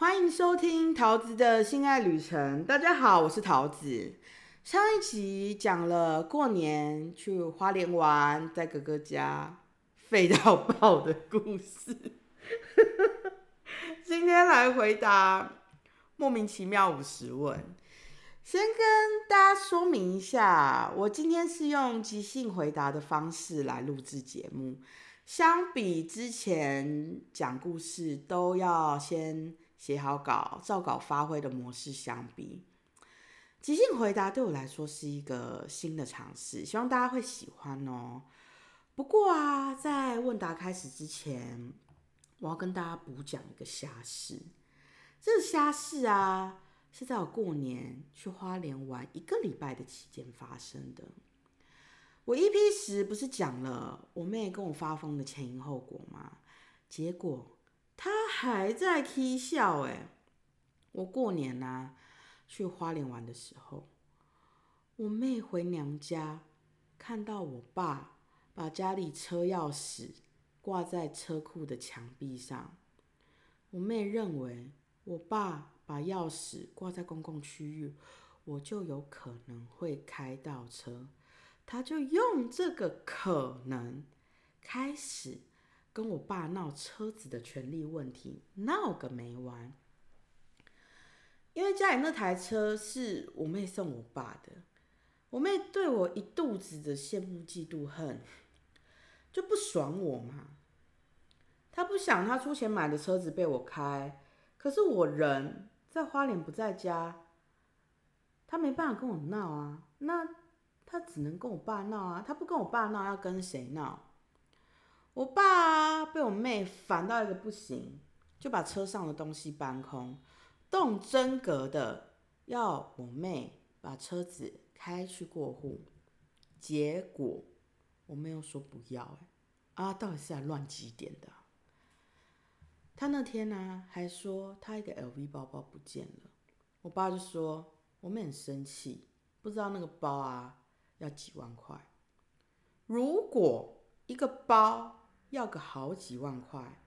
欢迎收听桃子的性爱旅程。大家好，我是桃子。上一集讲了过年去花莲玩，在哥哥家废到爆的故事。今天来回答莫名其妙五十问。先跟大家说明一下，我今天是用即兴回答的方式来录制节目，相比之前讲故事都要先。写好稿、照稿发挥的模式相比，即兴回答对我来说是一个新的尝试，希望大家会喜欢哦。不过啊，在问答开始之前，我要跟大家补讲一个瞎事。这个瞎事啊，是在我过年去花莲玩一个礼拜的期间发生的。我一批时不是讲了我妹跟我发疯的前因后果吗？结果。他还在 k 笑哎！我过年呐去花莲玩的时候，我妹回娘家，看到我爸把家里车钥匙挂在车库的墙壁上。我妹认为我爸把钥匙挂在公共区域，我就有可能会开到车，她就用这个可能开始。跟我爸闹车子的权利问题，闹个没完。因为家里那台车是我妹送我爸的，我妹对我一肚子的羡慕嫉妒恨，就不爽我嘛。她不想她出钱买的车子被我开，可是我人在花莲不在家，她没办法跟我闹啊。那她只能跟我爸闹啊，她不跟我爸闹，要跟谁闹？我爸啊被我妹烦到一个不行，就把车上的东西搬空，动真格的要我妹把车子开去过户。结果我妹又说不要，哎，啊，到底是来乱几点的？他那天呢还说他一个 LV 包包不见了，我爸就说我妹很生气，不知道那个包啊要几万块。如果一个包。要个好几万块，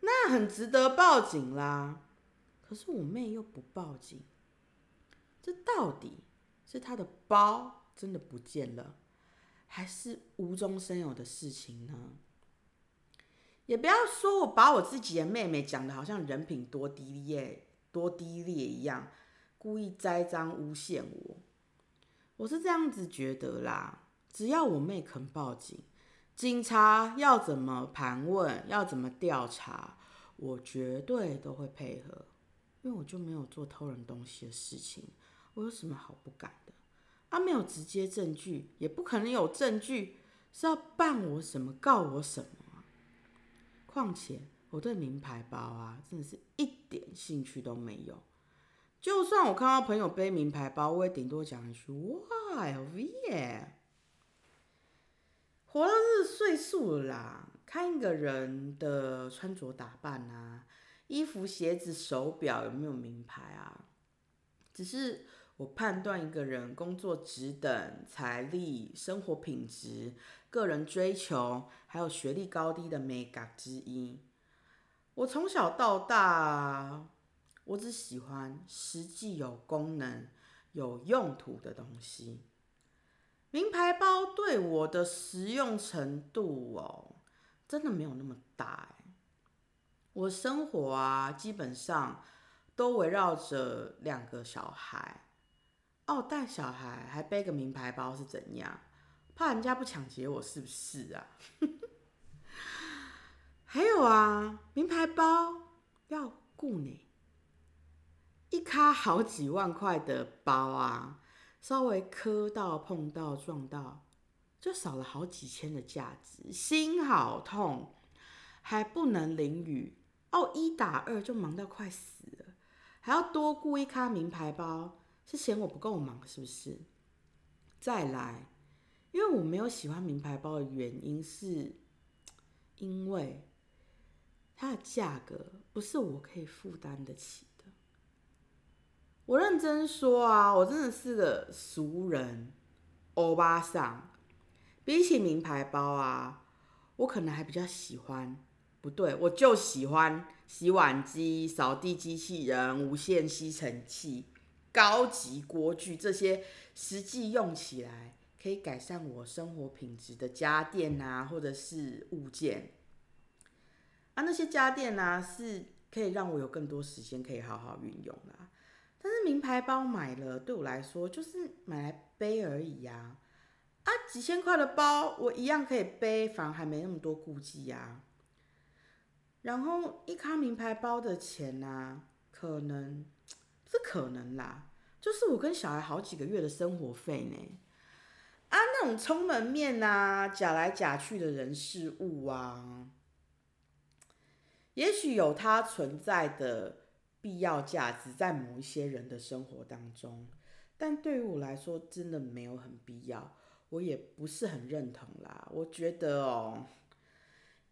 那很值得报警啦。可是我妹又不报警，这到底是她的包真的不见了，还是无中生有的事情呢？也不要说我把我自己的妹妹讲的好像人品多低劣、多低劣一样，故意栽赃诬陷我。我是这样子觉得啦，只要我妹肯报警。警察要怎么盘问，要怎么调查，我绝对都会配合，因为我就没有做偷人东西的事情，我有什么好不敢的？啊，没有直接证据，也不可能有证据，是要办我什么，告我什么？况且我对名牌包啊，真的是一点兴趣都没有。就算我看到朋友背名牌包，我也顶多讲一句哇，LV。活到这个岁数啦，看一个人的穿着打扮啊，衣服、鞋子、手表有没有名牌啊？只是我判断一个人工作职等、财力、生活品质、个人追求，还有学历高低的美感之一。我从小到大，我只喜欢实际有功能、有用途的东西。名牌包对我的实用程度哦，真的没有那么大哎。我生活啊，基本上都围绕着两个小孩。哦，带小孩还背个名牌包是怎样？怕人家不抢劫我是不是啊？还有啊，名牌包要顾呢，一卡好几万块的包啊。稍微磕到、碰到、撞到，就少了好几千的价值，心好痛，还不能淋雨哦，一打二就忙到快死了，还要多雇一咖名牌包，是嫌我不够忙是不是？再来，因为我没有喜欢名牌包的原因，是因为它的价格不是我可以负担得起。我认真说啊，我真的是个俗人，欧巴桑。比起名牌包啊，我可能还比较喜欢，不对，我就喜欢洗碗机、扫地机器人、无线吸尘器、高级锅具这些实际用起来可以改善我生活品质的家电啊，或者是物件啊，那些家电呢是可以让我有更多时间可以好好运用啦。但是名牌包买了，对我来说就是买来背而已呀。啊，几千块的包我一样可以背，反而还没那么多顾忌呀。然后一卡名牌包的钱呢，可能是可能啦，就是我跟小孩好几个月的生活费呢。啊，那种充门面啊，假来假去的人事物啊，也许有它存在的必要价值在某一些人的生活当中，但对于我来说，真的没有很必要，我也不是很认同啦。我觉得哦。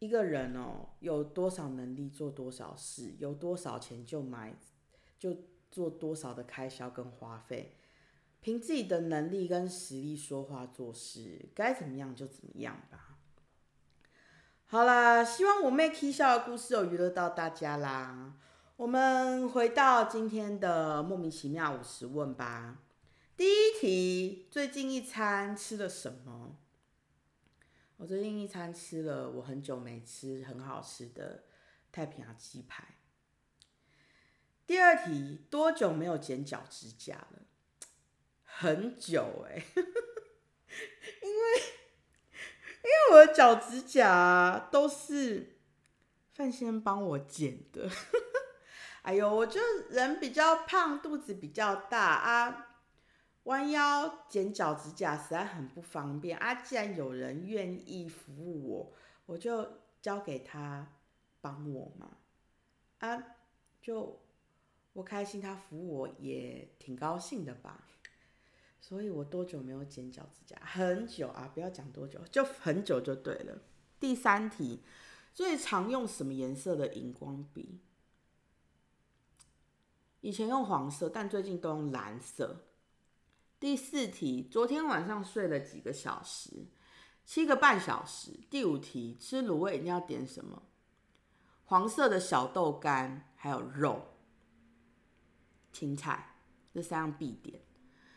一个人哦，有多少能力做多少事，有多少钱就买，就做多少的开销跟花费，凭自己的能力跟实力说话做事，该怎么样就怎么样吧。好啦，希望我妹 K 笑的故事有娱乐到大家啦。我们回到今天的莫名其妙五十问吧。第一题，最近一餐吃了什么？我最近一餐吃了我很久没吃很好吃的太平洋鸡排。第二题，多久没有剪脚趾甲了？很久哎，因为因为我的脚趾甲都是范先帮我剪的。哎呦，我就人比较胖，肚子比较大啊。弯腰剪脚趾甲实在很不方便啊！既然有人愿意服务我，我就交给他帮我嘛。啊，就我开心，他服务我也挺高兴的吧。所以我多久没有剪脚趾甲？很久啊！不要讲多久，就很久就对了。第三题，最常用什么颜色的荧光笔？以前用黄色，但最近都用蓝色。第四题，昨天晚上睡了几个小时？七个半小时。第五题，吃卤味一定要点什么？黄色的小豆干，还有肉、青菜，这三样必点。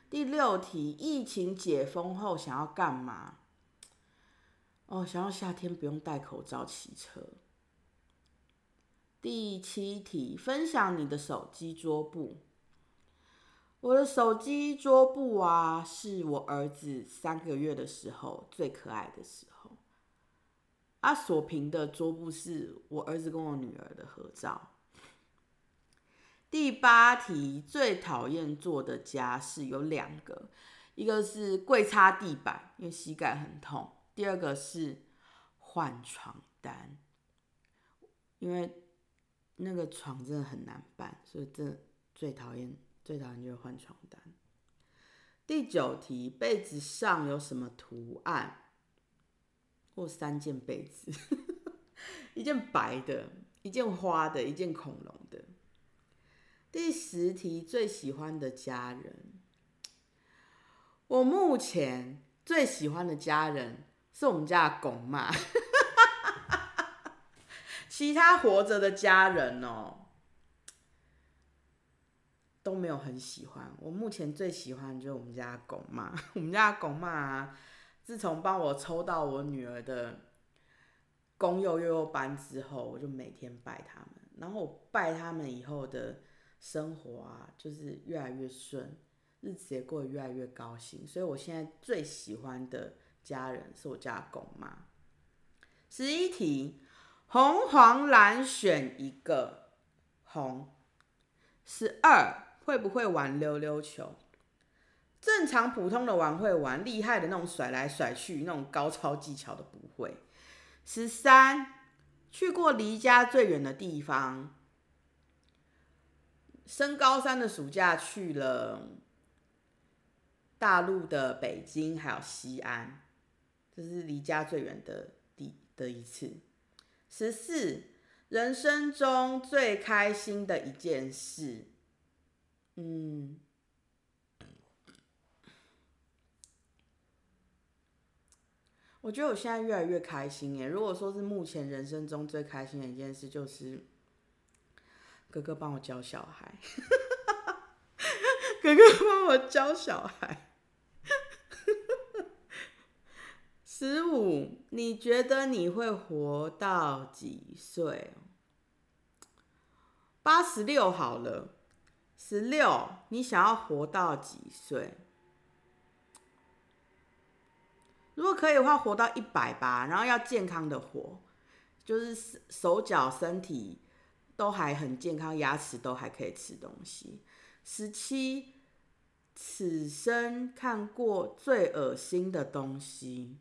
第六题，疫情解封后想要干嘛？哦，想要夏天不用戴口罩骑车。第七题，分享你的手机桌布。我的手机桌布啊，是我儿子三个月的时候最可爱的时候。啊，锁屏的桌布是我儿子跟我女儿的合照。第八题，最讨厌做的家事有两个，一个是跪擦地板，因为膝盖很痛；第二个是换床单，因为那个床真的很难办，所以真的最讨厌。最讨厌就是换床单。第九题，被子上有什么图案？或三件被子，一件白的，一件花的，一件恐龙的。第十题，最喜欢的家人。我目前最喜欢的家人是我们家的狗妈，其他活着的家人哦。都没有很喜欢。我目前最喜欢就是我们家狗妈，我们家狗妈自从帮我抽到我女儿的公幼幼幼班之后，我就每天拜他们。然后我拜他们以后的生活啊，就是越来越顺，日子也过得越来越高兴。所以我现在最喜欢的家人是我家狗妈。十一题，红黄蓝选一个，红。十二。会不会玩溜溜球？正常普通的玩会玩，厉害的那种甩来甩去那种高超技巧的不会。十三，去过离家最远的地方。升高三的暑假去了大陆的北京，还有西安，这是离家最远的地的一次。十四，人生中最开心的一件事。嗯，我觉得我现在越来越开心耶。如果说是目前人生中最开心的一件事，就是哥哥帮我教小孩，哥哥帮我教小孩。十五，你觉得你会活到几岁？八十六好了。十六，你想要活到几岁？如果可以的话，活到一百吧，然后要健康的活，就是手脚身体都还很健康，牙齿都还可以吃东西。十七，此生看过最恶心的东西，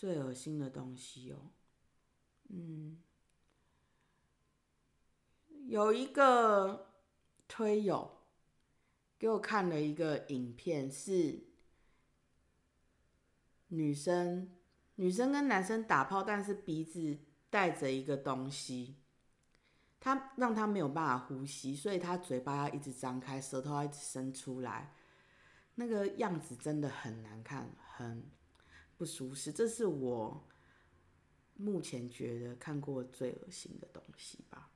最恶心的东西哦，嗯。有一个推友给我看了一个影片，是女生女生跟男生打炮，但是鼻子带着一个东西，他让他没有办法呼吸，所以他嘴巴要一直张开，舌头要一直伸出来，那个样子真的很难看，很不舒适。这是我目前觉得看过最恶心的东西吧。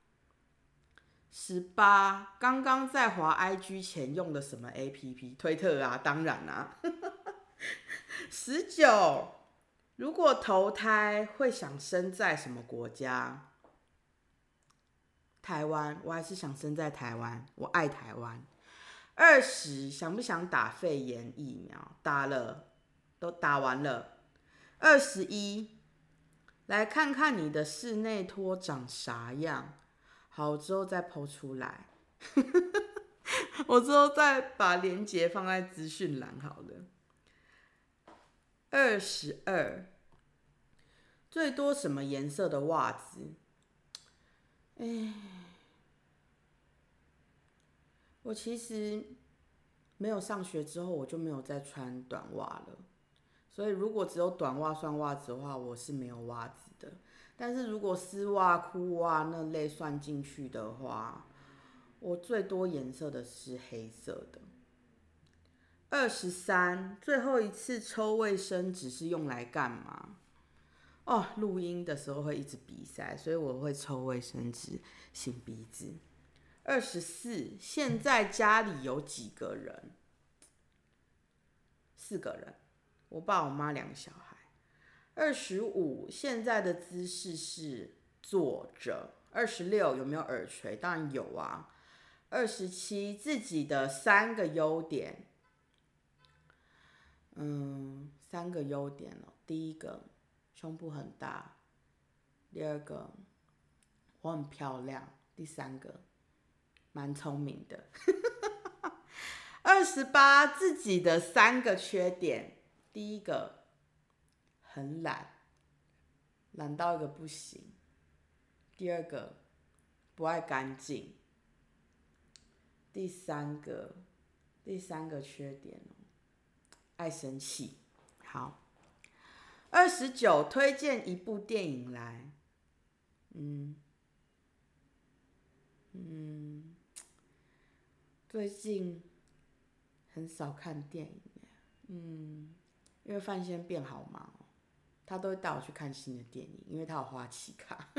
十八，刚刚在滑 IG 前用的什么 APP？推特啊，当然啦。十九，如果投胎会想生在什么国家？台湾，我还是想生在台湾，我爱台湾。二十，想不想打肺炎疫苗？打了，都打完了。二十一，来看看你的室内拖长啥样。好，之后再剖出来。我之后再把链接放在资讯栏。好了，二十二，最多什么颜色的袜子？哎，我其实没有上学之后，我就没有再穿短袜了。所以，如果只有短袜算袜子的话，我是没有袜子的。但是如果丝袜、裤袜那类算进去的话，我最多颜色的是黑色的。二十三，最后一次抽卫生纸是用来干嘛？哦，录音的时候会一直鼻塞，所以我会抽卫生纸擤鼻子。二十四，现在家里有几个人？四个人，我爸、我妈、两个小孩。二十五，现在的姿势是坐着。二十六，有没有耳垂？当然有啊。二十七，自己的三个优点。嗯，三个优点哦。第一个，胸部很大。第二个，我很漂亮。第三个，蛮聪明的。二十八，自己的三个缺点。第一个。很懒，懒到一个不行。第二个，不爱干净。第三个，第三个缺点哦，爱生气。好，二十九，推荐一部电影来。嗯嗯，最近很少看电影嗯，因为范先变好忙。他都会带我去看新的电影，因为他有花旗卡。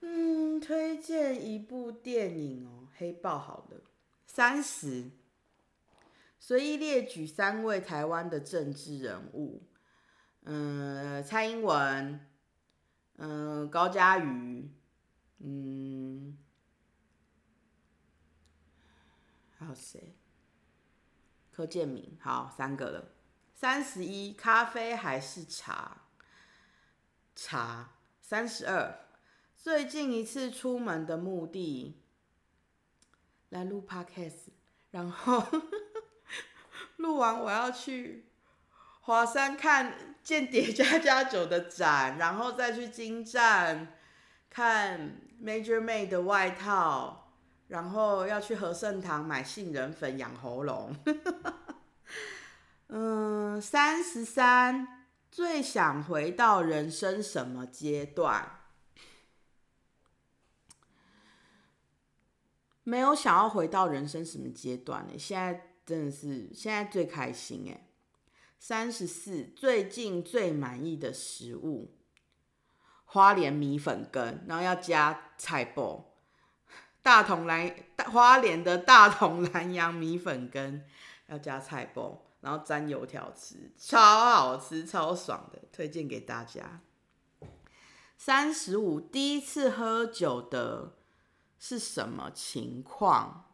嗯，推荐一部电影哦，《黑豹》好了。三十，随意列举三位台湾的政治人物。嗯，蔡英文，嗯，高嘉瑜，嗯，还有谁？柯建明，好，三个了。三十一，咖啡还是茶？茶。三十二，最近一次出门的目的，来录 podcast，然后 录完我要去华山看《间谍加加酒》的展，然后再去金站看 Major May 的外套，然后要去和盛堂买杏仁粉养喉咙。嗯，三十三，最想回到人生什么阶段？没有想要回到人生什么阶段呢？现在真的是现在最开心哎。三十四，最近最满意的食物，花莲米粉羹，然后要加菜包。大同蓝花莲的大同蓝洋米粉羹要加菜包，然后沾油条吃，超好吃，超爽的，推荐给大家。三十五，第一次喝酒的是什么情况？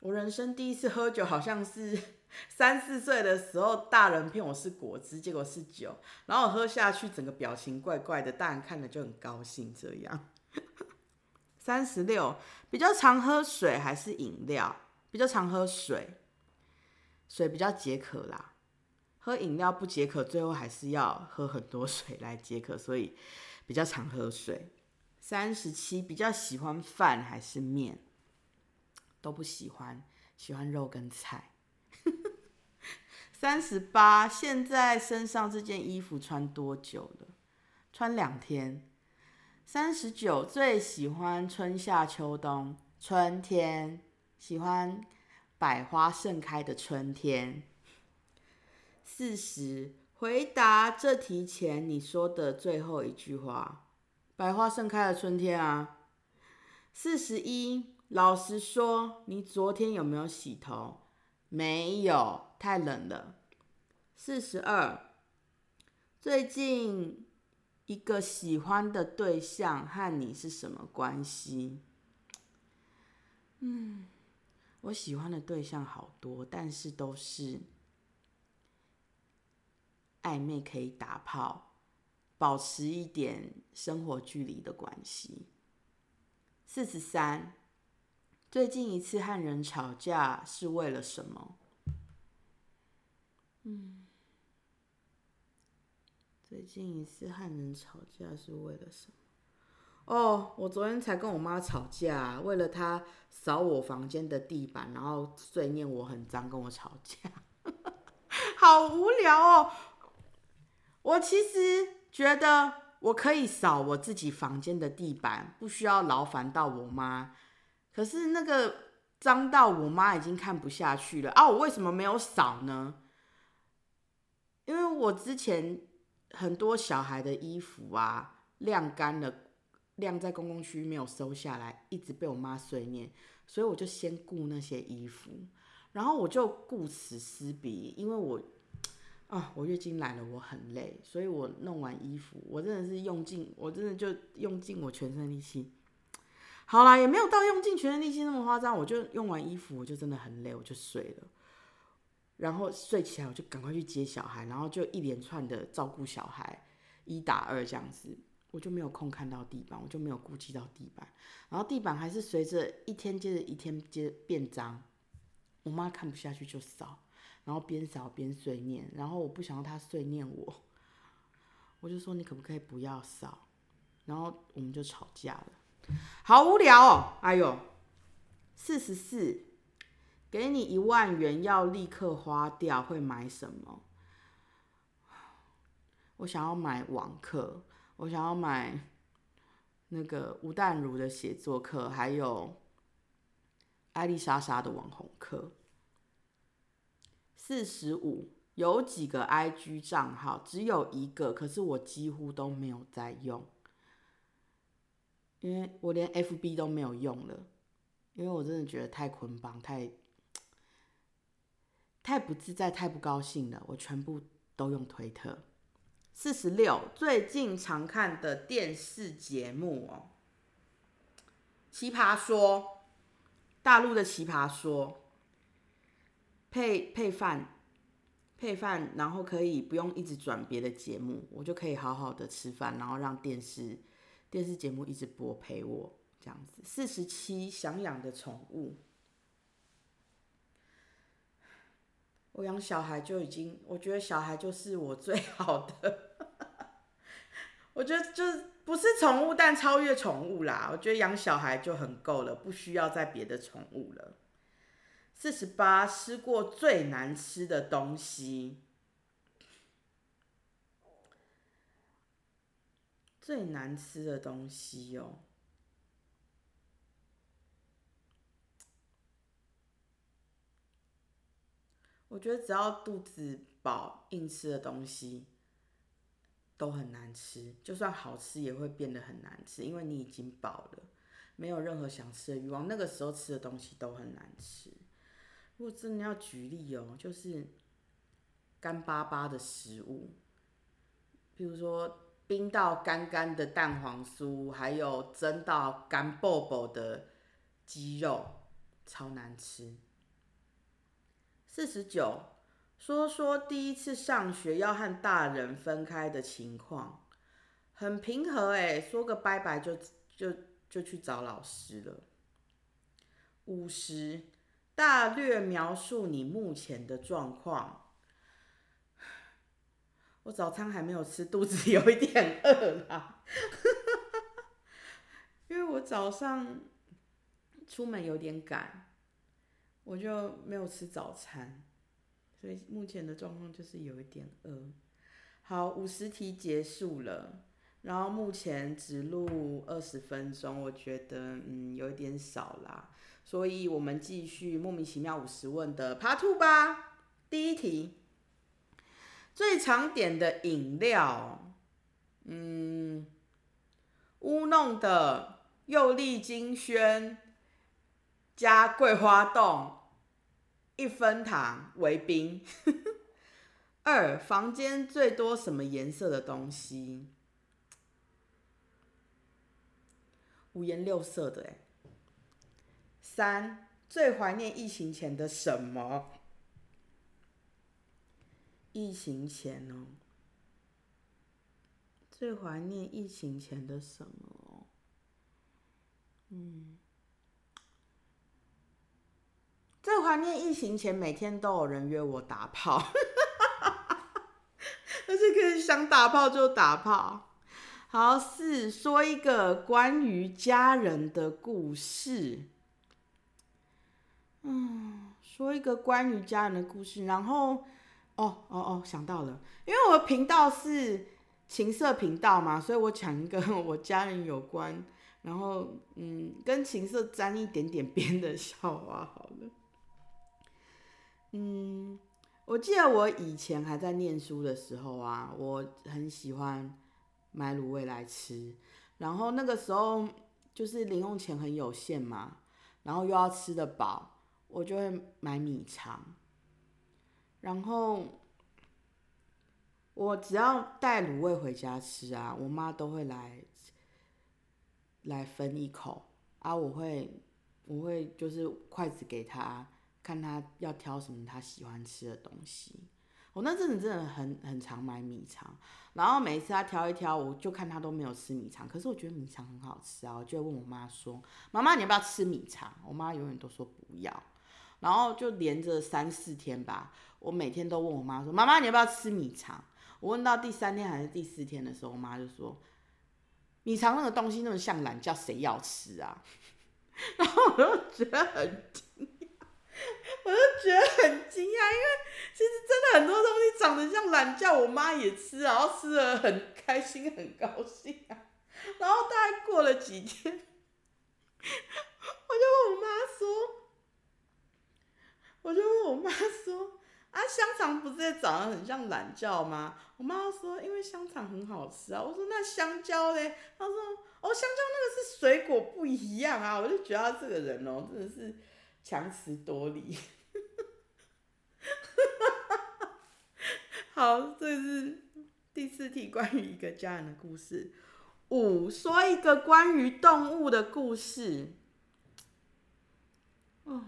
我人生第一次喝酒，好像是三四岁的时候，大人骗我是果汁，结果是酒，然后我喝下去，整个表情怪怪的，大人看了就很高兴。这样，三十六，比较常喝水还是饮料？比较常喝水，水比较解渴啦。喝饮料不解渴，最后还是要喝很多水来解渴，所以比较常喝水。三十七，比较喜欢饭还是面？都不喜欢，喜欢肉跟菜。三十八，现在身上这件衣服穿多久了？穿两天。三十九，最喜欢春夏秋冬，春天喜欢百花盛开的春天。四十，回答这题前你说的最后一句话，百花盛开的春天啊。四十一。老实说，你昨天有没有洗头？没有，太冷了。四十二，最近一个喜欢的对象和你是什么关系？嗯，我喜欢的对象好多，但是都是暧昧，可以打炮，保持一点生活距离的关系。四十三。最近一次和人吵架是为了什么？嗯，最近一次和人吵架是为了什么？哦，我昨天才跟我妈吵架，为了她扫我房间的地板，然后碎念我很脏，跟我吵架，好无聊哦。我其实觉得我可以扫我自己房间的地板，不需要劳烦到我妈。可是那个脏到我妈已经看不下去了啊！我为什么没有扫呢？因为我之前很多小孩的衣服啊晾干了，晾在公共区没有收下来，一直被我妈碎念，所以我就先顾那些衣服，然后我就顾此失彼，因为我啊，我月经来了，我很累，所以我弄完衣服，我真的是用尽，我真的就用尽我全身力气。好啦，也没有到用尽全身力气那么夸张。我就用完衣服，我就真的很累，我就睡了。然后睡起来，我就赶快去接小孩，然后就一连串的照顾小孩，一打二这样子，我就没有空看到地板，我就没有顾及到地板。然后地板还是随着一天接着一天接着变脏，我妈看不下去就扫，然后边扫边碎念，然后我不想要她碎念我，我就说你可不可以不要扫，然后我们就吵架了。好无聊哦！哎呦，四十四，给你一万元要立刻花掉，会买什么？我想要买网课，我想要买那个吴淡如的写作课，还有艾丽莎莎的网红课。四十五，有几个 IG 账号？只有一个，可是我几乎都没有在用。因为我连 FB 都没有用了，因为我真的觉得太捆绑、太太不自在、太不高兴了。我全部都用推特。四十六，最近常看的电视节目哦，《奇葩说》，大陆的《奇葩说》，配配饭，配饭，然后可以不用一直转别的节目，我就可以好好的吃饭，然后让电视。电视节目一直播陪我这样子。四十七，想养的宠物，我养小孩就已经，我觉得小孩就是我最好的。我觉得就是不是宠物，但超越宠物啦。我觉得养小孩就很够了，不需要再别的宠物了。四十八，吃过最难吃的东西。最难吃的东西哦，我觉得只要肚子饱，硬吃的东西都很难吃，就算好吃也会变得很难吃，因为你已经饱了，没有任何想吃的欲望。那个时候吃的东西都很难吃。如果真的要举例哦，就是干巴巴的食物，比如说冰到干干的蛋黄酥，还有蒸到干爆爆的鸡肉，超难吃。四十九，说说第一次上学要和大人分开的情况，很平和哎，说个拜拜就就就去找老师了。五十。大略描述你目前的状况。我早餐还没有吃，肚子有一点饿啦。因为我早上出门有点赶，我就没有吃早餐，所以目前的状况就是有一点饿。好，五十题结束了，然后目前只录二十分钟，我觉得嗯有一点少啦。所以我们继续莫名其妙五十问的 Part Two 吧。第一题，最常点的饮料，嗯，乌弄的柚粒金萱加桂花冻，一分糖为冰。二，房间最多什么颜色的东西？五颜六色的哎。三最怀念疫情前的什么？疫情前哦，最怀念疫情前的什么？嗯，最怀念疫情前每天都有人约我打炮，而 且可以想打炮就打炮。好，四说一个关于家人的故事。嗯，说一个关于家人的故事，然后，哦哦哦，想到了，因为我的频道是情色频道嘛，所以我讲一个我家人有关，然后嗯，跟情色沾一点点边的笑话好了。嗯，我记得我以前还在念书的时候啊，我很喜欢买卤味来吃，然后那个时候就是零用钱很有限嘛，然后又要吃得饱。我就会买米肠，然后我只要带卤味回家吃啊，我妈都会来来分一口啊，我会我会就是筷子给她，看他要挑什么他喜欢吃的东西。我那阵子真的很很常买米肠，然后每一次他挑一挑，我就看他都没有吃米肠，可是我觉得米肠很好吃啊，我就问我妈说：“妈妈，你要不要吃米肠？”我妈永远都说不要。然后就连着三四天吧，我每天都问我妈说：“妈妈，你要不要吃米肠？”我问到第三天还是第四天的时候，我妈就说：“米肠那个东西那么像懒觉，谁要吃啊？” 然后我就觉得很，我就觉得很惊讶，因为其实真的很多东西长得像懒觉，我妈也吃，然后吃的很开心，很高兴啊。然后大概过了几天，我就问我妈说。我就问我妈说：“啊，香肠不是也长得很像懒觉吗？”我妈说：“因为香肠很好吃啊。”我说：“那香蕉嘞？”她说：“哦，香蕉那个是水果不一样啊。”我就觉得她这个人哦，真的是强词夺理。好，这是第四题，关于一个家人的故事。五，说一个关于动物的故事。哦。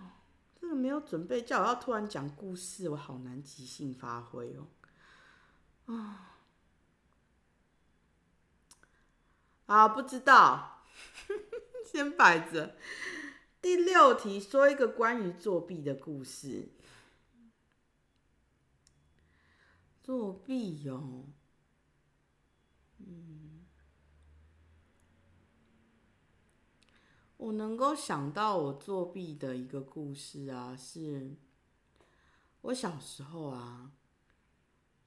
这个没有准备，叫我要突然讲故事，我好难即兴发挥哦。啊，啊，不知道，先摆着。第六题，说一个关于作弊的故事。作弊哟，嗯。我能够想到我作弊的一个故事啊，是我小时候啊，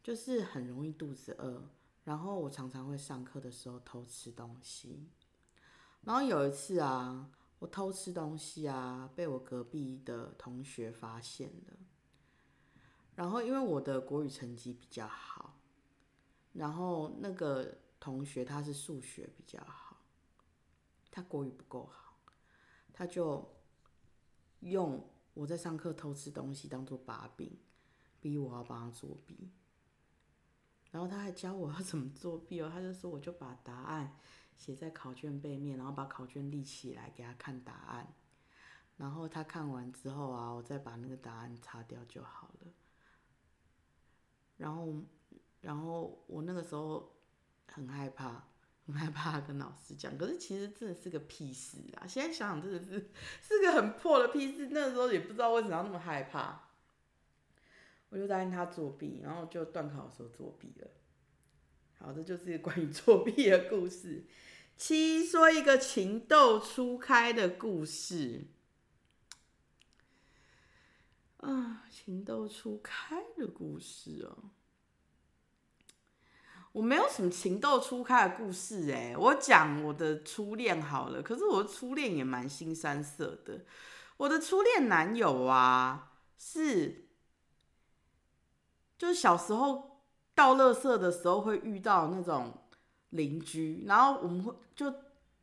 就是很容易肚子饿，然后我常常会上课的时候偷吃东西，然后有一次啊，我偷吃东西啊，被我隔壁的同学发现了，然后因为我的国语成绩比较好，然后那个同学他是数学比较好，他国语不够好，他就用我在上课偷吃东西当做把柄，逼我要帮他作弊。然后他还教我要怎么作弊哦，他就说我就把答案写在考卷背面，然后把考卷立起来给他看答案，然后他看完之后啊，我再把那个答案擦掉就好了。然后，然后我那个时候很害怕，很害怕跟老师讲，可是其实真的是个屁事啊！现在想想真的是是个很破的屁事，那个时候也不知道为什么要那么害怕。我就答应他作弊，然后就断考的时候作弊了。好，这就是关于作弊的故事。七说一个情窦初开的故事。啊，情窦初开的故事哦。我没有什么情窦初开的故事哎，我讲我的初恋好了。可是我的初恋也蛮新三色的。我的初恋男友啊，是。就是小时候倒垃圾的时候会遇到那种邻居，然后我们会就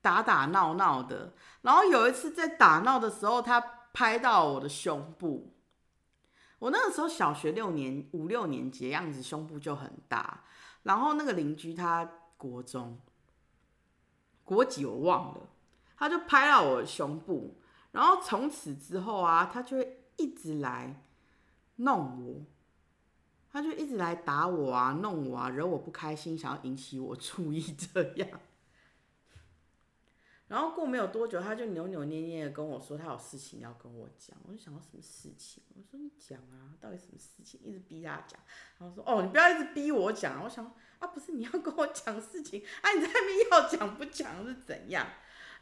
打打闹闹的。然后有一次在打闹的时候，他拍到我的胸部。我那个时候小学六年五六年级的样子，胸部就很大。然后那个邻居他国中国几我忘了，他就拍到我的胸部。然后从此之后啊，他就会一直来弄我。他就一直来打我啊，弄我啊，惹我不开心，想要引起我注意 这样。然后过没有多久，他就扭扭捏捏的跟我说他有事情要跟我讲。我就想到什么事情？我说你讲啊，到底什么事情？一直逼他讲。然后说哦，你不要一直逼我讲。我想啊，不是你要跟我讲事情啊，你在那边要讲不讲是怎样？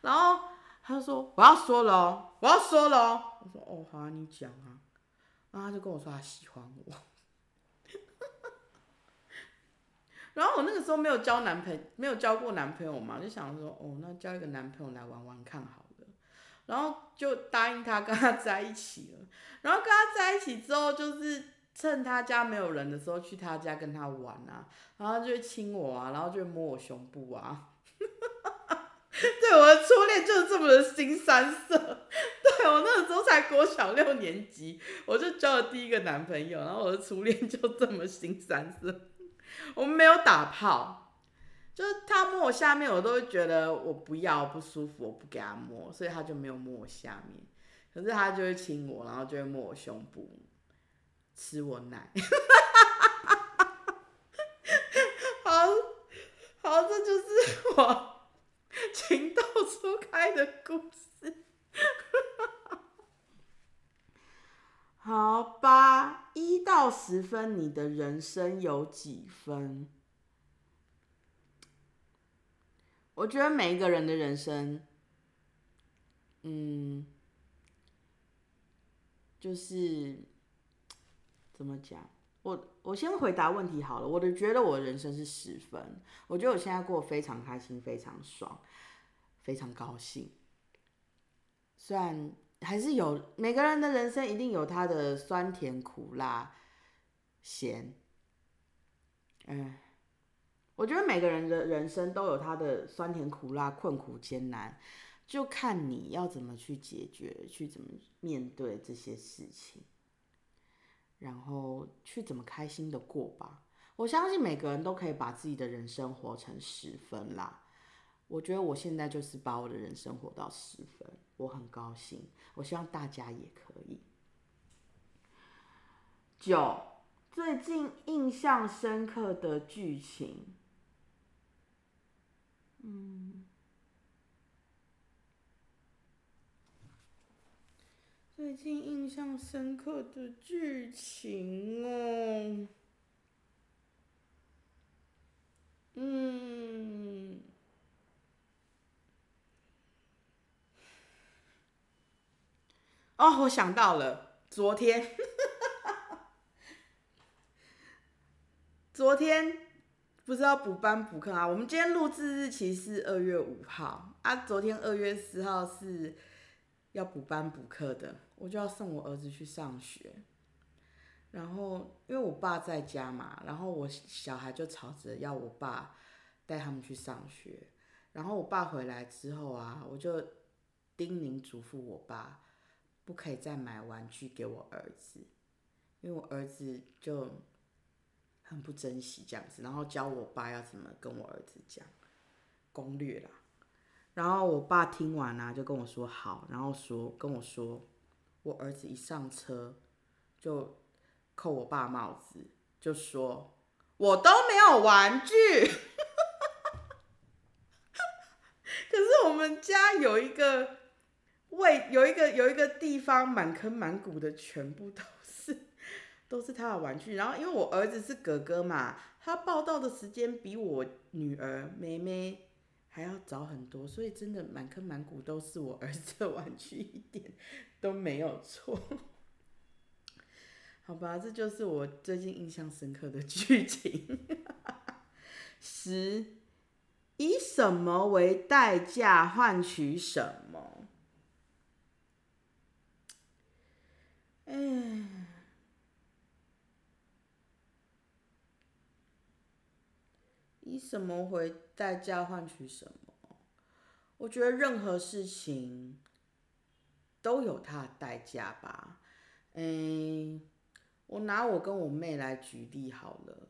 然后他就说我要说了，我要说了。我说哦，好啊，你讲啊。然后他就跟我说他喜欢我。然后我那个时候没有交男朋友，没有交过男朋友嘛，就想说，哦，那交一个男朋友来玩玩看好了。然后就答应他跟他在一起了。然后跟他在一起之后，就是趁他家没有人的时候去他家跟他玩啊，然后就会亲我啊，然后就会摸我胸部啊。对，我的初恋就是这么的新三色。对我那个时候才国小六年级，我就交了第一个男朋友，然后我的初恋就这么新三色。我们没有打炮，就是他摸我下面，我都会觉得我不要不舒服，我不给他摸，所以他就没有摸我下面。可是他就会亲我，然后就会摸我胸部，吃我奶。好好，这就是我情窦初开的故事。好吧，一到十分，你的人生有几分？我觉得每一个人的人生，嗯，就是怎么讲？我我先回答问题好了。我的觉得我的人生是十分，我觉得我现在过得非常开心，非常爽，非常高兴。虽然。还是有每个人的人生一定有他的酸甜苦辣咸，嗯，我觉得每个人的人生都有他的酸甜苦辣困苦艰难，就看你要怎么去解决，去怎么面对这些事情，然后去怎么开心的过吧。我相信每个人都可以把自己的人生活成十分啦。我觉得我现在就是把我的人生活到十分，我很高兴。我希望大家也可以。九，最近印象深刻的剧情，嗯，最近印象深刻的剧情哦，嗯。哦，我想到了，昨天，昨天不知道补班补课啊。我们今天录制日期是二月五号啊，昨天二月四号是要补班补课的，我就要送我儿子去上学。然后因为我爸在家嘛，然后我小孩就吵着要我爸带他们去上学。然后我爸回来之后啊，我就叮咛嘱咐我爸，不可以再买玩具给我儿子，因为我儿子就很不珍惜这样子，然后教我爸要怎么跟我儿子讲攻略啦。然后我爸听完啊，就跟我说好，然后说跟我说，我儿子一上车就扣我爸帽子，就说我都没有玩具。可是我们家有一个位，有一个有一个地方满坑满谷的，全部都是都是他的玩具。然后因为我儿子是哥哥嘛，他报道的时间比我女儿妹妹还要早很多，所以真的满坑满谷都是我儿子的玩具，一点都没有错。好吧，这就是我最近印象深刻的剧情。十。以什么为代价换取什么？哎，以什么为代价换取什么？我觉得任何事情都有它的代价吧。嗯，我拿我跟我妹来举例好了。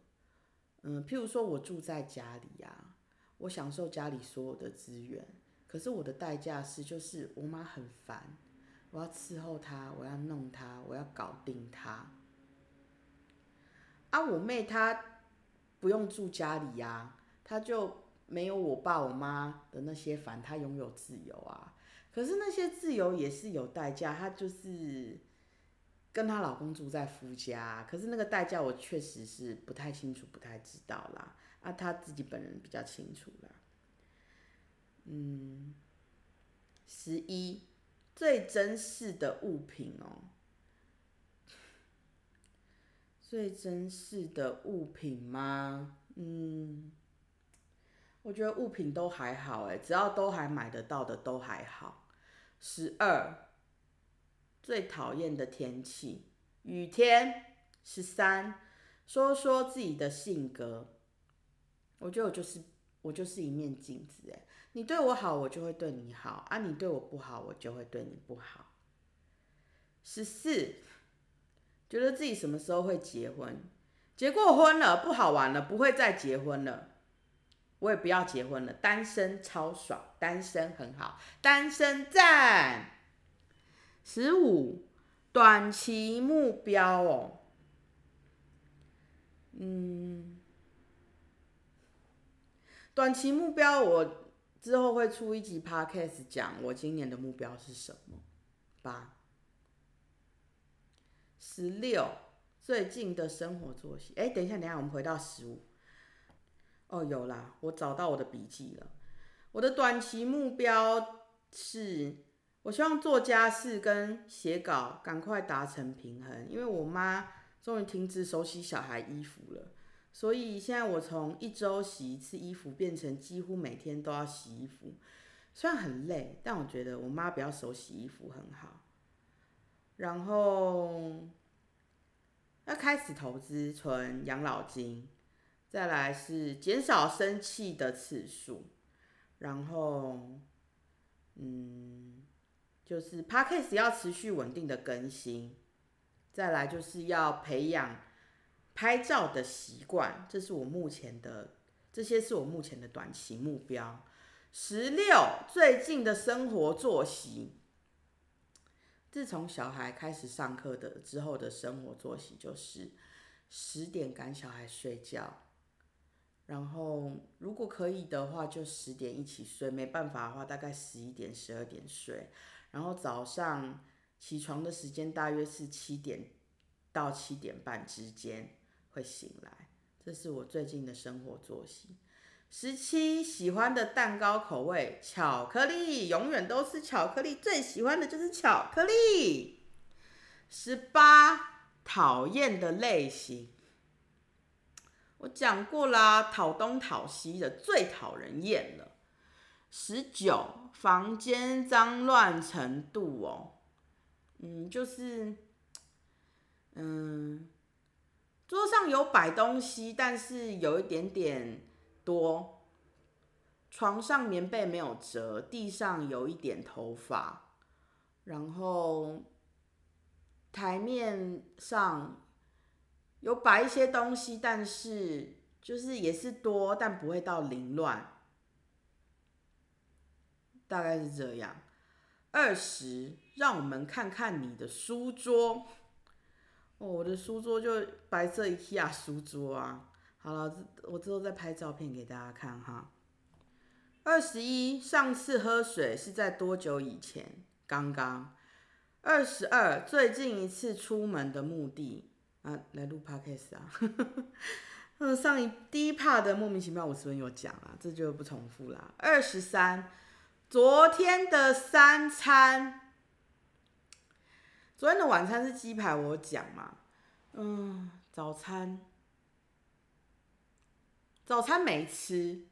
嗯，譬如说我住在家里呀。我享受家里所有的资源，可是我的代价是，就是我妈很烦，我要伺候她，我要弄她，我要搞定她。啊，我妹她不用住家里呀，她就没有我爸我妈的那些烦，她拥有自由啊。可是那些自由也是有代价，她就是跟她老公住在夫家，可是那个代价我确实是不太清楚，不太知道啦。啊，她自己本人比较清楚啦。嗯，十一最珍视的物品哦，最珍视的物品吗？嗯，我觉得物品都还好哎，只要都还买得到的都还好。十二最讨厌的天气，雨天。十三说说自己的性格。我觉得我就是我就是一面镜子哎，你对我好，我就会对你好啊；你对我不好，我就会对你不好。十四，觉得自己什么时候会结婚？结过婚了，不好玩了，不会再结婚了，我也不要结婚了，单身超爽，单身很好，单身赞。十五，短期目标哦，嗯。短期目标，我之后会出一集 podcast 讲我今年的目标是什么。八十六最近的生活作息，哎，等一下，等一下，我们回到十五。哦，有啦，我找到我的笔记了。我的短期目标是，我希望做家事跟写稿赶快达成平衡，因为我妈终于停止手洗小孩衣服了。所以现在我从一周洗一次衣服变成几乎每天都要洗衣服，虽然很累，但我觉得我妈比较熟洗衣服很好。然后要开始投资存养老金，再来是减少生气的次数，然后嗯，就是 p a c k a g e 要持续稳定的更新，再来就是要培养。拍照的习惯，这是我目前的，这些是我目前的短期目标。十六，最近的生活作息，自从小孩开始上课的之后的生活作息就是十点赶小孩睡觉，然后如果可以的话就十点一起睡，没办法的话大概十一点、十二点睡，然后早上起床的时间大约是七点到七点半之间。会醒来，这是我最近的生活作息。十七，喜欢的蛋糕口味巧克力，永远都是巧克力，最喜欢的就是巧克力。十八，讨厌的类型，我讲过啦，讨东讨西的最讨人厌了。十九，房间脏乱程度哦，嗯，就是，嗯。桌上有摆东西，但是有一点点多。床上棉被没有折，地上有一点头发，然后台面上有摆一些东西，但是就是也是多，但不会到凌乱，大概是这样。二十，让我们看看你的书桌。哦，我的书桌就白色 IKEA 书桌啊。好了，我之后再拍照片给大家看哈。二十一，上次喝水是在多久以前？刚刚。二十二，最近一次出门的目的啊，来录 podcast 啊。嗯，上一第一 part 的莫名其妙五十分有讲啊，这就不重复啦。二十三，昨天的三餐，昨天的晚餐是鸡排，我讲嘛。嗯，早餐，早餐没吃。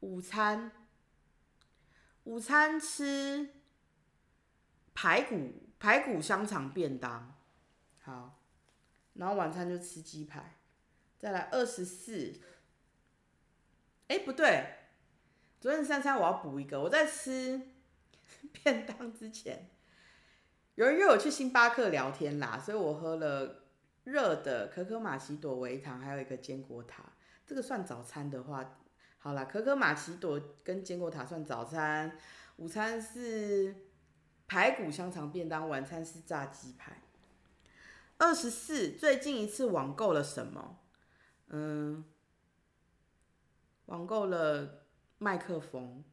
午餐，午餐吃排骨排骨香肠便当，好，然后晚餐就吃鸡排，再来二十四，哎不对，昨天三餐我要补一个，我在吃 便当之前，有人约我去星巴克聊天啦，所以我喝了热的可可玛奇朵维糖，还有一个坚果塔，这个算早餐的话。好啦，可可玛奇朵跟坚果塔算早餐，午餐是排骨香肠便当，晚餐是炸鸡排。二十四，最近一次网购了什么？嗯，网购了麦克风。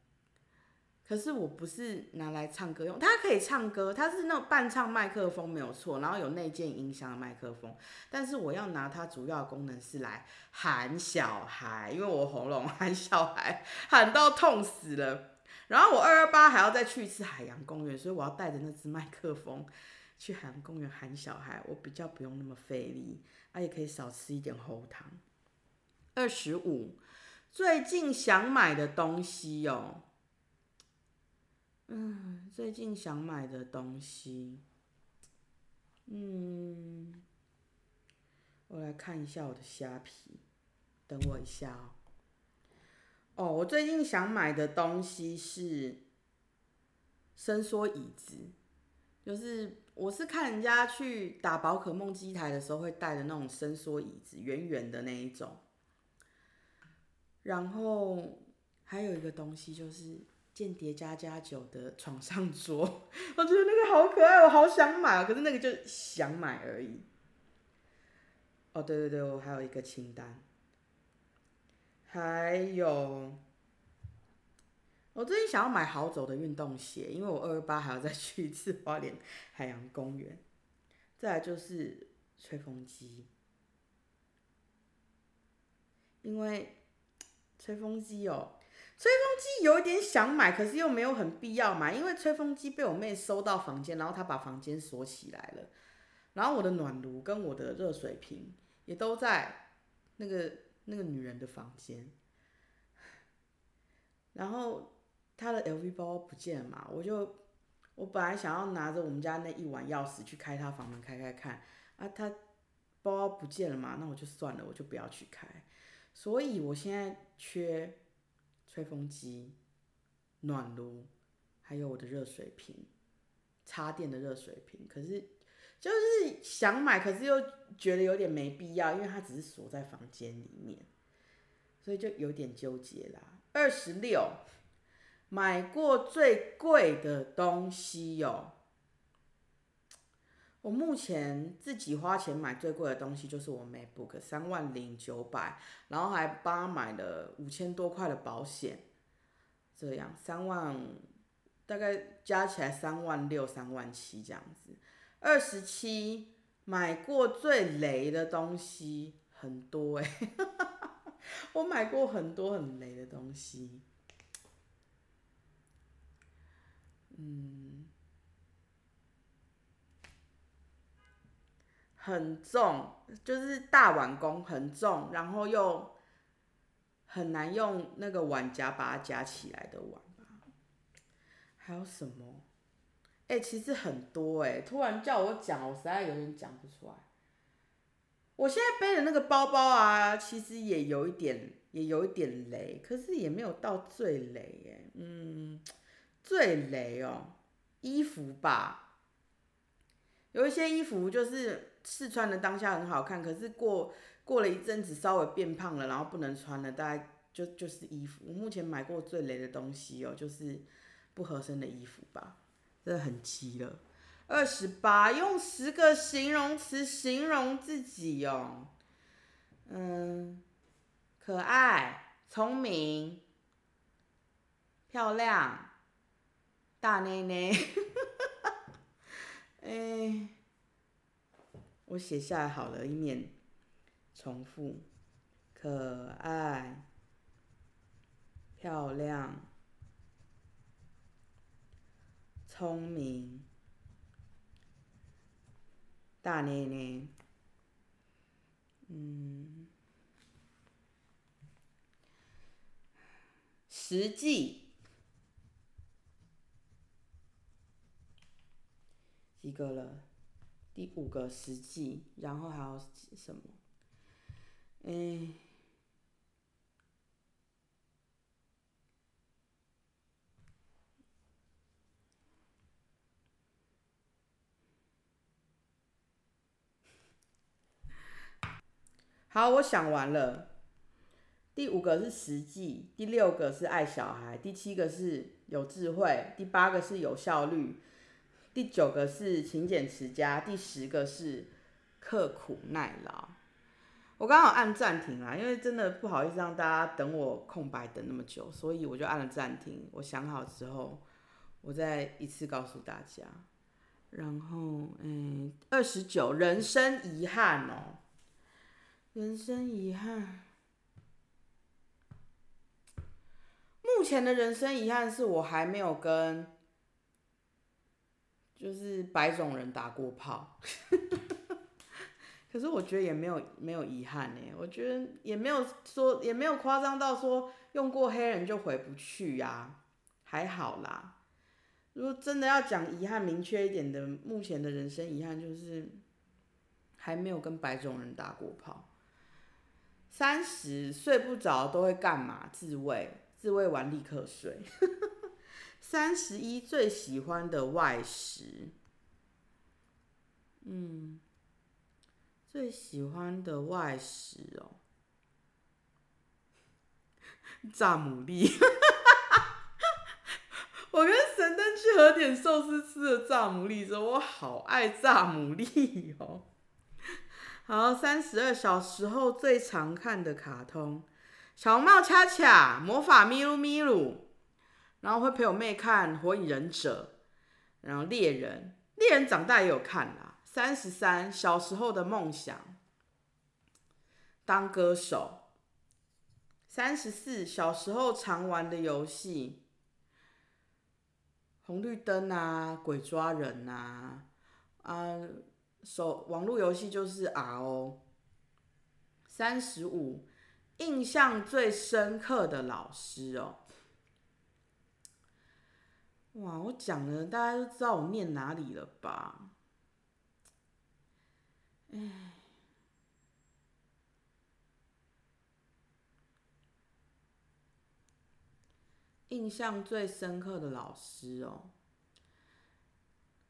可是我不是拿来唱歌用，它可以唱歌，它是那种伴唱麦克风没有错，然后有内建音箱的麦克风。但是我要拿它主要的功能是来喊小孩，因为我喉咙 喊小孩喊到痛死了。然后我二二八还要再去一次海洋公园，所以我要带着那只麦克风去海洋公园喊小孩，我比较不用那么费力，啊也可以少吃一点喉糖。二十五，最近想买的东西哟。嗯，最近想买的东西，嗯，我来看一下我的虾皮，等我一下哦。哦，我最近想买的东西是伸缩椅子，就是我是看人家去打宝可梦机台的时候会带的那种伸缩椅子，圆圆的那一种。然后还有一个东西就是。间谍加加酒的床上桌，我觉得那个好可爱，我好想买啊！可是那个就想买而已。哦，对对对，我还有一个清单，还有我最近想要买好走的运动鞋，因为我二二八还要再去一次花莲海洋公园。再来就是吹风机，因为吹风机哦。吹风机有一点想买，可是又没有很必要买，因为吹风机被我妹收到房间，然后她把房间锁起来了。然后我的暖炉跟我的热水瓶也都在那个那个女人的房间。然后她的 LV 包包不见了嘛，我就我本来想要拿着我们家那一碗钥匙去开她房门开开看，啊，她包包不见了嘛，那我就算了，我就不要去开。所以我现在缺。吹风机、暖炉，还有我的热水瓶，插电的热水瓶。可是就是想买，可是又觉得有点没必要，因为它只是锁在房间里面，所以就有点纠结啦。二十六，买过最贵的东西哟。我目前自己花钱买最贵的东西就是我 MacBook 三万零九百，然后还帮他买了五千多块的保险，这样三万大概加起来三万六三万七这样子。二十七买过最雷的东西很多哎，我买过很多很雷的东西，嗯。很重，就是大碗工很重，然后又很难用那个碗夹把它夹起来的碗吧。还有什么？哎，其实很多哎，突然叫我讲，我实在有点讲不出来。我现在背的那个包包啊，其实也有一点，也有一点雷，可是也没有到最雷耶。嗯，最雷哦，衣服吧，有一些衣服就是试穿的当下很好看，可是过过了一阵子稍微变胖了，然后不能穿了，大概就就是衣服。我目前买过最雷的东西哦，就是不合身的衣服吧，真的很鸡了。二十八，用十个形容词形容自己哦。嗯，可爱、聪明、漂亮、大内内。哎，我写下来好了，以免重复。可爱、漂亮、聪明。大咧咧，嗯，实际几个了？第五个实际，然后还有什么？哎。好，我想完了。第五个是实际，第六个是爱小孩，第七个是有智慧，第八个是有效率，第九个是勤俭持家，第十个是刻苦耐劳。我刚好按暂停啦，因为真的不好意思让大家等我空白等那么久，所以我就按了暂停。我想好之后，我再一次告诉大家。然后，嗯，二十九，人生遗憾哦。人生遗憾，目前的人生遗憾是我还没有跟，就是白种人打过炮。可是我觉得也没有没有遗憾呢，我觉得也没有说也没有夸张到说用过黑人就回不去呀，还好啦。如果真的要讲遗憾明确一点的，目前的人生遗憾就是还没有跟白种人打过炮。三十睡不着都会干嘛？自慰，自慰完立刻睡。三十一最喜欢的外食，嗯，最喜欢的外食哦，炸牡蛎。我跟神灯去和点寿司吃的炸牡蛎，说我好爱炸牡蛎哦。好，三十二小时候最常看的卡通，小红帽恰恰、魔法咪噜咪噜，然后会陪我妹看火影忍者，然后猎人，猎人长大也有看啦。三十三小时候的梦想，当歌手。三十四小时候常玩的游戏，红绿灯啊，鬼抓人啊，啊。手网络游戏就是 RO。三十五，印象最深刻的老师哦。哇，我讲了，大家都知道我念哪里了吧？哎，印象最深刻的老师哦。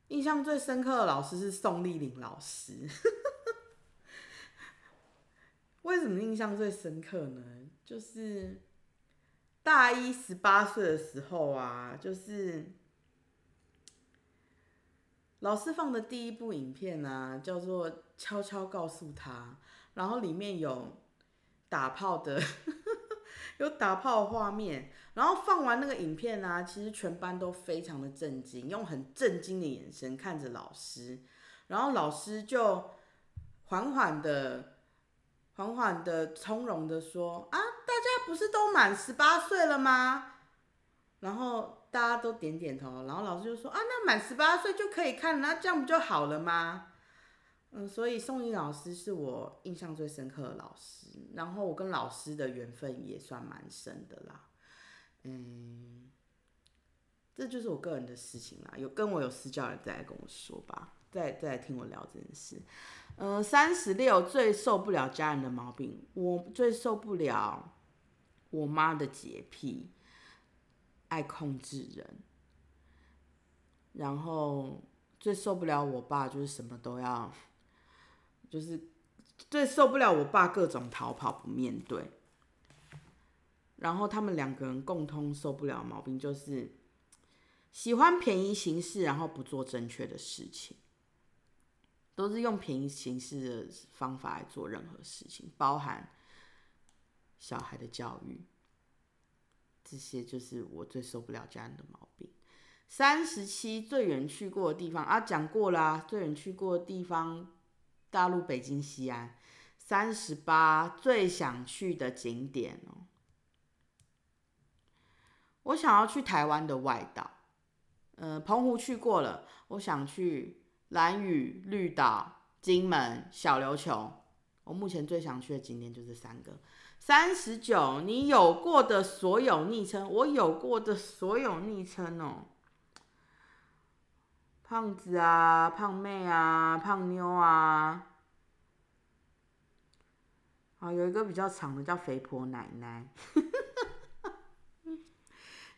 印象最深刻的老师是宋丽玲老师。为什么印象最深刻呢？就是大一十八岁的时候啊，就是老师放的第一部影片啊，叫做《悄悄告诉他》，然后里面有打炮的。有打炮画面，然后放完那个影片啊，其实全班都非常的震惊，用很震惊的眼神看着老师，然后老师就缓缓的、缓缓的、从容的说：“啊，大家不是都满十八岁了吗？”然后大家都点点头，然后老师就说：“啊，那满十八岁就可以看，那这样不就好了吗？”嗯，所以宋怡老师是我印象最深刻的老师，然后我跟老师的缘分也算蛮深的啦。嗯，这就是我个人的事情啦，有跟我有私教的再来跟我说吧。再再来听我聊这件事。呃，三十六最受不了家人的毛病，我最受不了我妈的洁癖，爱控制人，然后最受不了我爸就是什么都要，就是最受不了我爸各种逃跑不面对。然后他们两个人共通受不了毛病就是喜欢便宜行事，然后不做正确的事情。都是用便宜形式的方法来做任何事情，包含小孩的教育，这些就是我最受不了家人的毛病。三十七最远去过的地方啊，讲过啦，最远去过的地方，大陆北京西安。三十八最想去的景点哦，我想要去台湾的外岛，呃，澎湖去过了，我想去。蓝屿、绿岛、金门、小琉球，我目前最想去的景点就这三个。三十九，你有过的所有昵称，我有过的所有昵称哦，胖子啊，胖妹啊，胖妞啊，啊，有一个比较长的叫肥婆奶奶，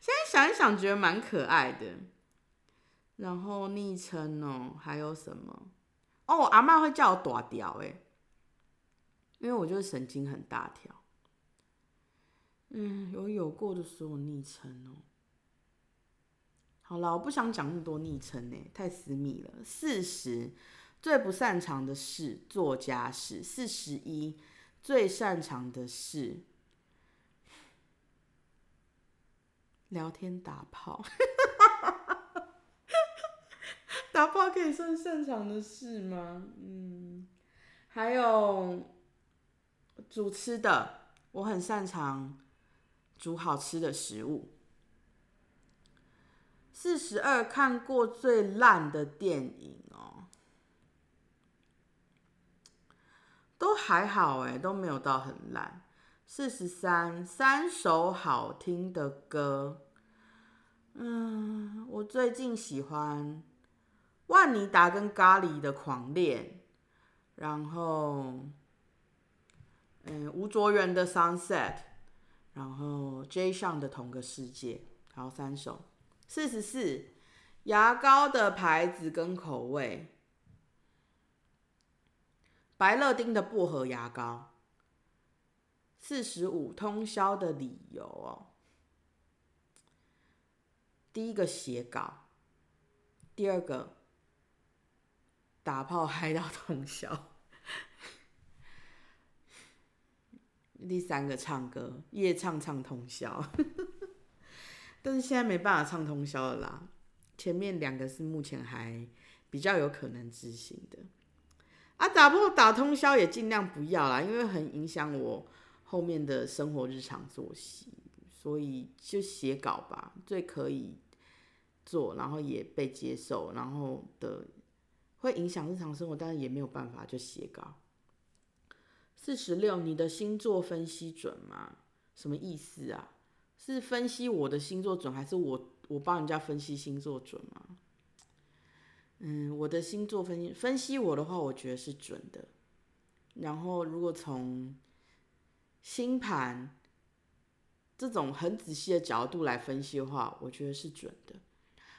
现在想一想觉得蛮可爱的。然后昵称哦，还有什么？哦，阿妈会叫我大条诶，因为我就是神经很大条。嗯，有有过的所有昵称哦。好了，我不想讲那么多昵称呢，太私密了。四十，最不擅长的事做家事。四十一，最擅长的事聊天打炮。打炮可以算擅长的事吗？嗯，还有煮吃的，我很擅长煮好吃的食物。四十二，看过最烂的电影哦，都还好哎，都没有到很烂。四十三，三首好听的歌，嗯，我最近喜欢。万妮达跟咖喱的狂恋，然后，嗯，吴卓源的 Sunset，然后 J 上的同个世界，好三首。四十四，牙膏的牌子跟口味，白乐丁的薄荷牙膏。四十五，通宵的理由哦。第一个写稿，第二个。打炮嗨到通宵，第三个唱歌夜唱唱通宵，但是现在没办法唱通宵了啦。前面两个是目前还比较有可能执行的，啊，打破打通宵也尽量不要啦，因为很影响我后面的生活日常作息，所以就写稿吧，最可以做，然后也被接受，然后的。会影响日常生活，但是也没有办法就写稿。四十六，你的星座分析准吗？什么意思啊？是分析我的星座准，还是我我帮人家分析星座准吗？嗯，我的星座分析分析我的话，我觉得是准的。然后如果从星盘这种很仔细的角度来分析的话，我觉得是准的。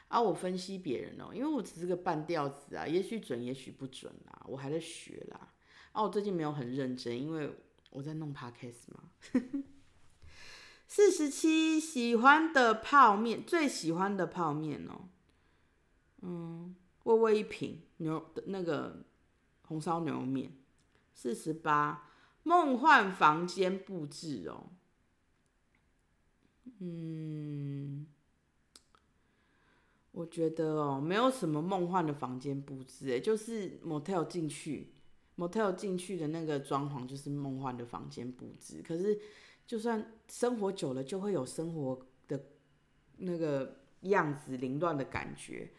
啊，我分析别人哦，因为我只是个半吊子啊，也许准，也许不准啊，我还在学啦。啊，我最近没有很认真，因为我在弄 podcast 嘛。四十七，喜欢的泡面，最喜欢的泡面哦，嗯，微微一品牛的那个红烧牛肉面。四十八，梦幻房间布置哦，嗯。我觉得哦，没有什么梦幻的房间布置，哎，就是 motel 进去，motel 进去的那个装潢就是梦幻的房间布置。可是，就算生活久了，就会有生活的那个样子凌乱的感觉。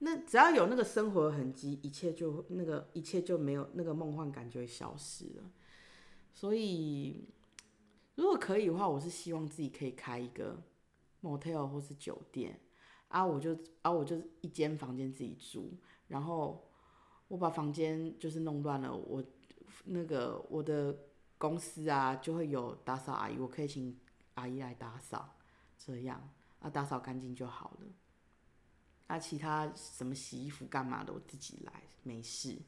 那只要有那个生活痕迹，一切就那个一切就没有那个梦幻感就会消失了。所以，如果可以的话，我是希望自己可以开一个 motel 或是酒店。啊，我就啊，我就一间房间自己住，然后我把房间就是弄乱了，我那个我的公司啊就会有打扫阿姨，我可以请阿姨来打扫，这样啊打扫干净就好了。啊，其他什么洗衣服干嘛的，我自己来，没事。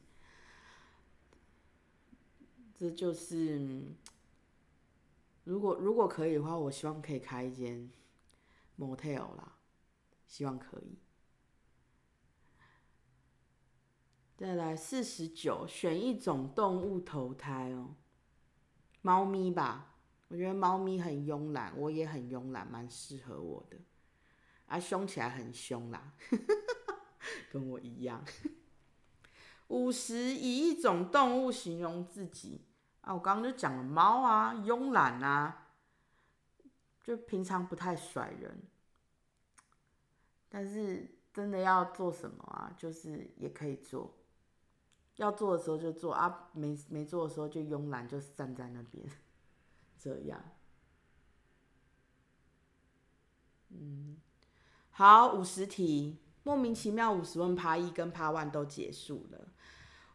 这就是如果如果可以的话，我希望可以开一间 motel 啦，希望可以。再来四十九，选一种动物投胎哦，猫咪吧，我觉得猫咪很慵懒，我也很慵懒，蛮适合我的。啊，凶起来很凶啦，跟我一样。五十，以一种动物形容自己啊，我刚刚就讲了猫啊，慵懒啊，就平常不太甩人，但是真的要做什么啊，就是也可以做。要做的时候就做啊，没没做的时候就慵懒，就是站在那边，这样。嗯，好，五十题，莫名其妙五十问趴一跟趴 one 都结束了，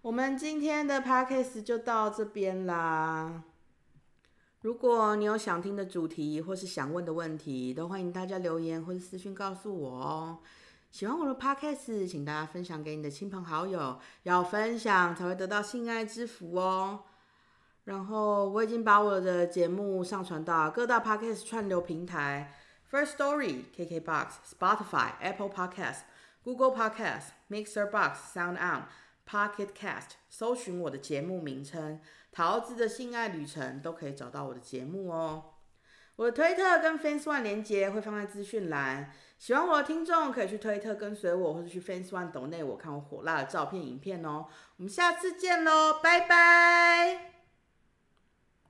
我们今天的趴 case 就到这边啦。如果你有想听的主题或是想问的问题，都欢迎大家留言或者私讯告诉我哦。喜欢我的 podcast，请大家分享给你的亲朋好友，要分享才会得到性爱之福哦。然后我已经把我的节目上传到各大 podcast 串流平台，First Story、KKBox、Spotify、Apple Podcast、Google Podcast、Mixer Box、Sound On、Pocket Cast，搜寻我的节目名称《桃子的性爱旅程》，都可以找到我的节目哦。我的推特跟 Fans One 连接会放在资讯栏。喜欢我的听众可以去推特跟随我，或者去 Fans One 抖内我看我火辣的照片影片哦。我们下次见喽，拜拜。